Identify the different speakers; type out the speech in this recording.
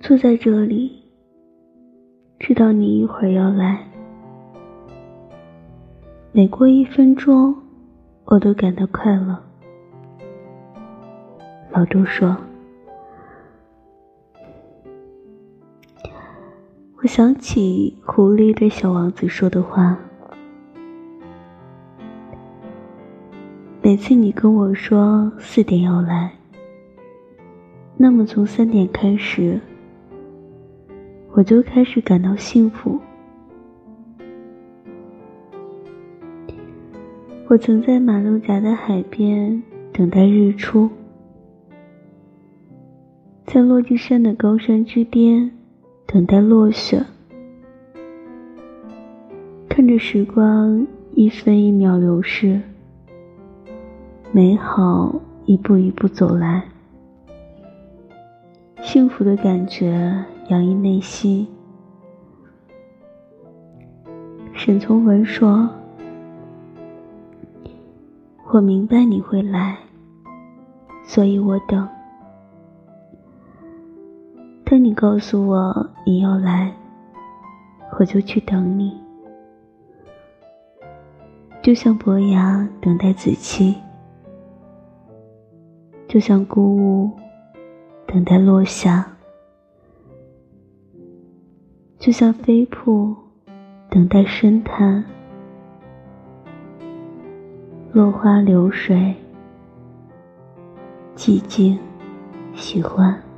Speaker 1: 坐在这里，知道你一会儿要来，每过一分钟，我都感到快乐。老周说：“我想起狐狸对小王子说的话。每次你跟我说四点要来，那么从三点开始，我就开始感到幸福。我曾在马六甲的海边等待日出。”在落基山的高山之巅，等待落雪，看着时光一分一秒流逝，美好一步一步走来，幸福的感觉洋溢内心。沈从文说：“我明白你会来，所以我等。”当你告诉我你要来，我就去等你，就像伯牙等待子期，就像孤鹜等待落下，就像飞瀑等待深潭，落花流水，寂静，喜欢。